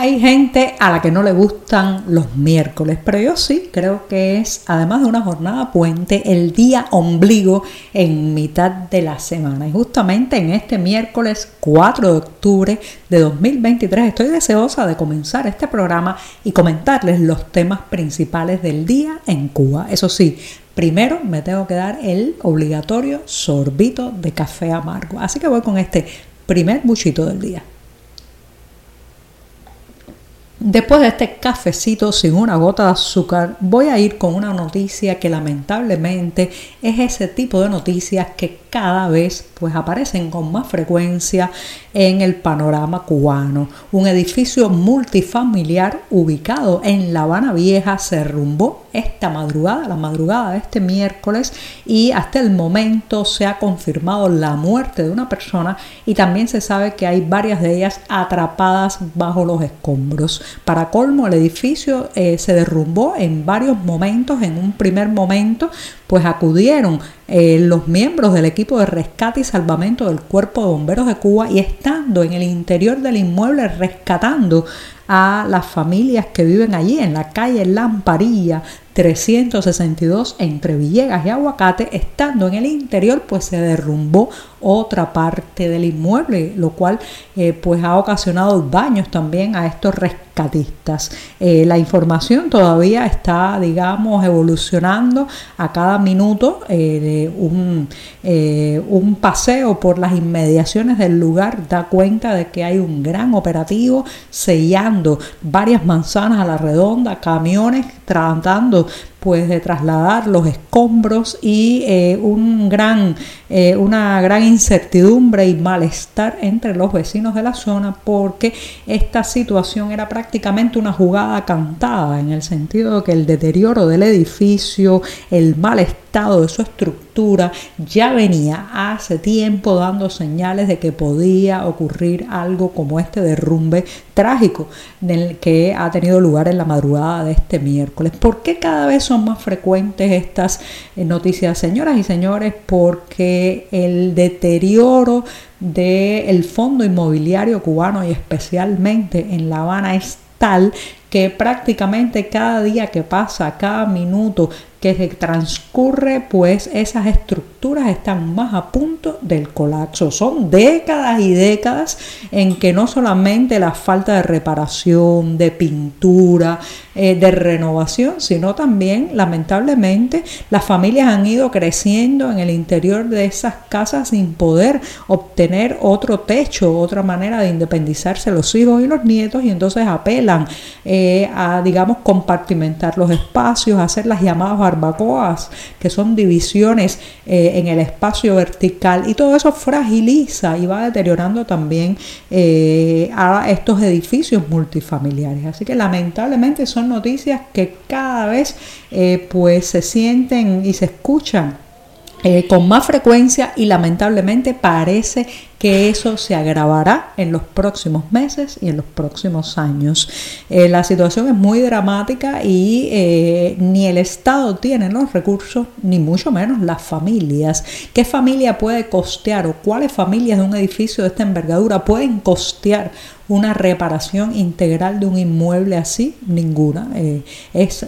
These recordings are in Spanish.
Hay gente a la que no le gustan los miércoles, pero yo sí creo que es, además de una jornada puente, el día ombligo en mitad de la semana. Y justamente en este miércoles 4 de octubre de 2023 estoy deseosa de comenzar este programa y comentarles los temas principales del día en Cuba. Eso sí, primero me tengo que dar el obligatorio sorbito de café amargo. Así que voy con este primer buchito del día. Después de este cafecito sin una gota de azúcar, voy a ir con una noticia que lamentablemente es ese tipo de noticias que cada vez pues aparecen con más frecuencia en el panorama cubano. Un edificio multifamiliar ubicado en La Habana Vieja se derrumbó esta madrugada, la madrugada de este miércoles, y hasta el momento se ha confirmado la muerte de una persona y también se sabe que hay varias de ellas atrapadas bajo los escombros. Para colmo, el edificio eh, se derrumbó en varios momentos. En un primer momento, pues acudieron eh, los miembros del equipo de rescate y salvamento del Cuerpo de Bomberos de Cuba y estando en el interior del inmueble rescatando a las familias que viven allí en la calle Lamparilla 362 entre Villegas y Aguacate, estando en el interior pues se derrumbó otra parte del inmueble, lo cual eh, pues ha ocasionado daños también a estos rescatistas. Eh, la información todavía está, digamos, evolucionando a cada minuto. Eh, un, un paseo por las inmediaciones del lugar da cuenta de que hay un gran operativo sellando varias manzanas a la redonda, camiones tratando pues de trasladar los escombros y eh, un gran, eh, una gran incertidumbre y malestar entre los vecinos de la zona porque esta situación era prácticamente una jugada cantada en el sentido de que el deterioro del edificio, el malestar de su estructura ya venía hace tiempo dando señales de que podía ocurrir algo como este derrumbe trágico que ha tenido lugar en la madrugada de este miércoles. ¿Por qué cada vez son más frecuentes estas eh, noticias, señoras y señores? Porque el deterioro del fondo inmobiliario cubano y especialmente en La Habana es tal que prácticamente cada día que pasa, cada minuto que se transcurre, pues esas estructuras están más a punto del colapso. Son décadas y décadas en que no solamente la falta de reparación, de pintura, eh, de renovación, sino también, lamentablemente, las familias han ido creciendo en el interior de esas casas sin poder obtener otro techo, otra manera de independizarse los hijos y los nietos, y entonces apelan eh, a, digamos, compartimentar los espacios, hacer las llamadas barbacoas, que son divisiones eh, en el espacio vertical, y todo eso fragiliza y va deteriorando también eh, a estos edificios multifamiliares. Así que lamentablemente son noticias que cada vez eh, pues se sienten y se escuchan con más frecuencia y lamentablemente parece que eso se agravará en los próximos meses y en los próximos años. Eh, la situación es muy dramática y eh, ni el Estado tiene los recursos, ni mucho menos las familias. ¿Qué familia puede costear o cuáles familias de un edificio de esta envergadura pueden costear una reparación integral de un inmueble así? Ninguna. Eh, es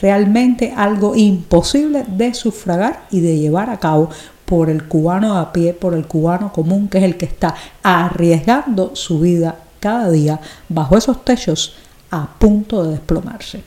realmente algo imposible de sufragar y de llevar a cabo por el cubano a pie, por el cubano común, que es el que está arriesgando su vida cada día bajo esos techos a punto de desplomarse.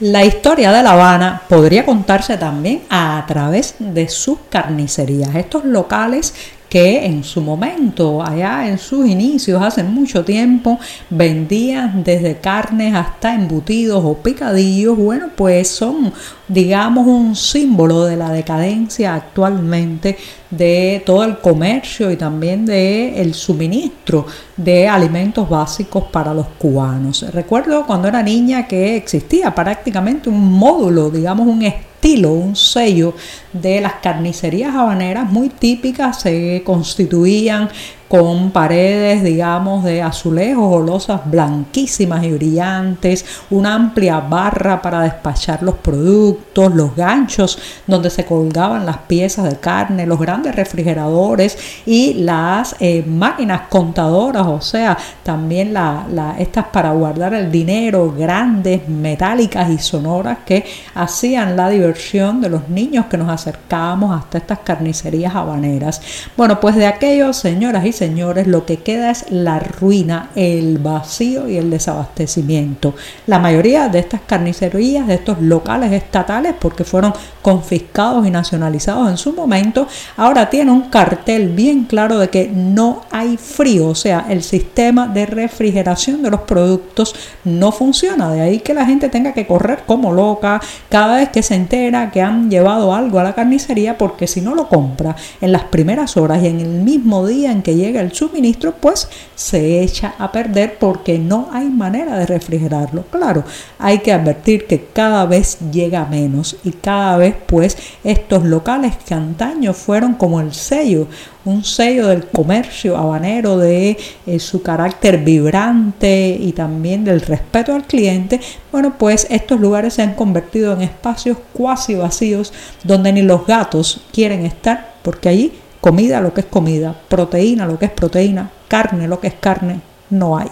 La historia de La Habana podría contarse también a través de sus carnicerías, estos locales que en su momento, allá en sus inicios, hace mucho tiempo, vendían desde carnes hasta embutidos o picadillos, bueno, pues son digamos, un símbolo de la decadencia actualmente de todo el comercio y también de el suministro de alimentos básicos para los cubanos. Recuerdo cuando era niña que existía prácticamente un módulo, digamos un estilo, un sello de las carnicerías habaneras muy típicas, se constituían con paredes, digamos, de azulejos o losas blanquísimas y brillantes, una amplia barra para despachar los productos, los ganchos donde se colgaban las piezas de carne, los grandes refrigeradores y las eh, máquinas contadoras, o sea, también la, estas para guardar el dinero, grandes, metálicas y sonoras que hacían la diversión de los niños que nos acercábamos hasta estas carnicerías habaneras. Bueno, pues de aquellos, señoras y señores, lo que queda es la ruina, el vacío y el desabastecimiento. La mayoría de estas carnicerías, de estos locales estatales, porque fueron confiscados y nacionalizados en su momento, ahora tienen un cartel bien claro de que no hay frío, o sea, el sistema de refrigeración de los productos no funciona. De ahí que la gente tenga que correr como loca cada vez que se entera que han llevado algo a la carnicería, porque si no lo compra en las primeras horas y en el mismo día en que llega el suministro, pues se echa a perder porque no hay manera de refrigerarlo. Claro, hay que advertir que cada vez llega menos y cada vez pues estos locales que antaño fueron como el sello, un sello del comercio habanero, de eh, su carácter vibrante y también del respeto al cliente, bueno, pues estos lugares se han convertido en espacios cuasi vacíos donde ni los gatos quieren estar porque allí comida lo que es comida, proteína lo que es proteína, carne lo que es carne, no hay.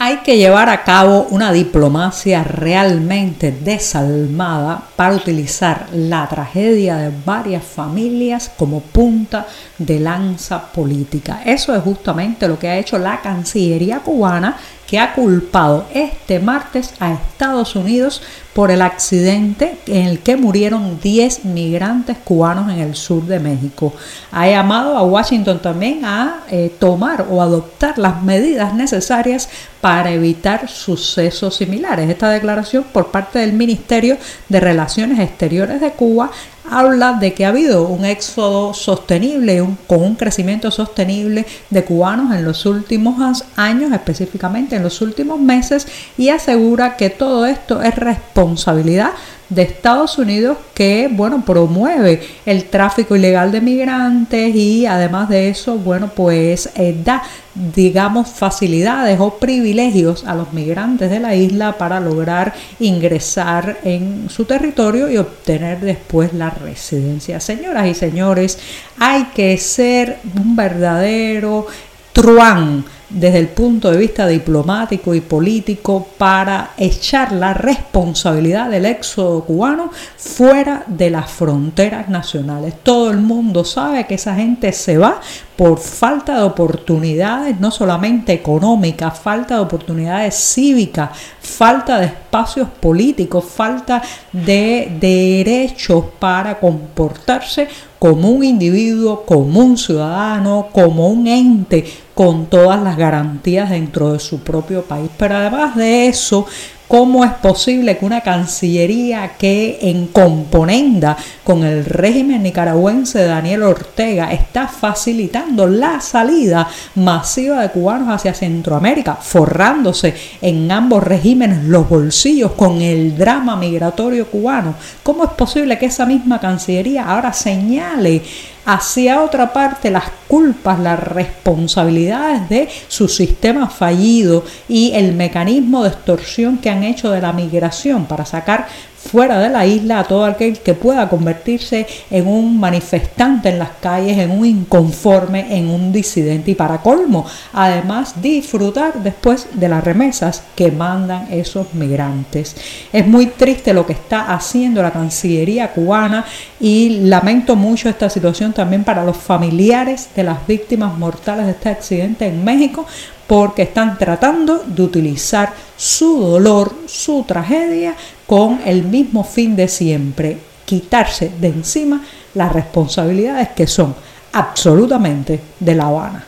Hay que llevar a cabo una diplomacia realmente desalmada para utilizar la tragedia de varias familias como punta de lanza política. Eso es justamente lo que ha hecho la Cancillería cubana que ha culpado este martes a Estados Unidos por el accidente en el que murieron 10 migrantes cubanos en el sur de México. Ha llamado a Washington también a eh, tomar o adoptar las medidas necesarias para evitar sucesos similares. Esta declaración por parte del Ministerio de Relaciones Exteriores de Cuba habla de que ha habido un éxodo sostenible, con un crecimiento sostenible de cubanos en los últimos años, específicamente en los últimos meses, y asegura que todo esto es responsabilidad de Estados Unidos que, bueno, promueve el tráfico ilegal de migrantes y además de eso, bueno, pues eh, da, digamos, facilidades o privilegios a los migrantes de la isla para lograr ingresar en su territorio y obtener después la residencia. Señoras y señores, hay que ser un verdadero truán desde el punto de vista diplomático y político para echar la responsabilidad del éxodo cubano fuera de las fronteras nacionales. Todo el mundo sabe que esa gente se va por falta de oportunidades, no solamente económicas, falta de oportunidades cívicas, falta de espacios políticos, falta de derechos para comportarse como un individuo, como un ciudadano, como un ente con todas las garantías dentro de su propio país. Pero además de eso, ¿Cómo es posible que una cancillería que en componenda con el régimen nicaragüense de Daniel Ortega está facilitando la salida masiva de cubanos hacia Centroamérica, forrándose en ambos regímenes los bolsillos con el drama migratorio cubano? ¿Cómo es posible que esa misma cancillería ahora señale hacia otra parte las culpas, las responsabilidades de su sistema fallido y el mecanismo de extorsión que han hecho de la migración para sacar fuera de la isla a todo aquel que pueda convertirse en un manifestante en las calles, en un inconforme, en un disidente y para colmo, además disfrutar después de las remesas que mandan esos migrantes. Es muy triste lo que está haciendo la Cancillería cubana y lamento mucho esta situación también para los familiares de las víctimas mortales de este accidente en México porque están tratando de utilizar su dolor, su tragedia, con el mismo fin de siempre, quitarse de encima las responsabilidades que son absolutamente de La Habana.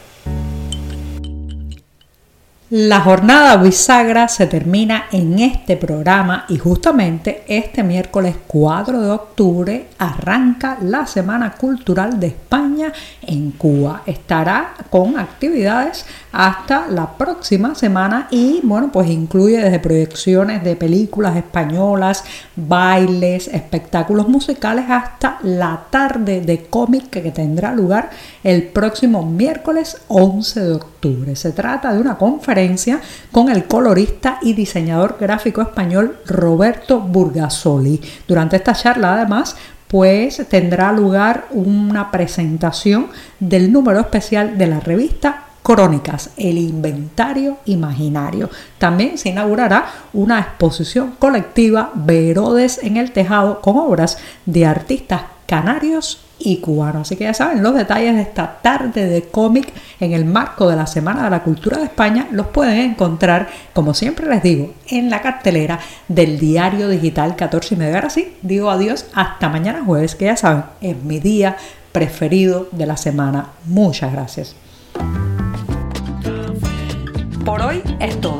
La jornada bisagra se termina en este programa y justamente este miércoles 4 de octubre arranca la Semana Cultural de España en Cuba. Estará con actividades hasta la próxima semana y bueno, pues incluye desde proyecciones de películas españolas, bailes, espectáculos musicales hasta la tarde de cómic que tendrá lugar el próximo miércoles 11 de octubre. Se trata de una conferencia con el colorista y diseñador gráfico español Roberto Burgasoli. Durante esta charla además pues tendrá lugar una presentación del número especial de la revista Crónicas, el inventario imaginario. También se inaugurará una exposición colectiva Verodes en el Tejado con obras de artistas canarios y cubanos. Así que ya saben, los detalles de esta tarde de cómic en el marco de la Semana de la Cultura de España los pueden encontrar, como siempre les digo, en la cartelera del diario digital 14 y medio. Ahora sí, digo adiós hasta mañana jueves, que ya saben, es mi día preferido de la semana. Muchas gracias. Por hoy es todo.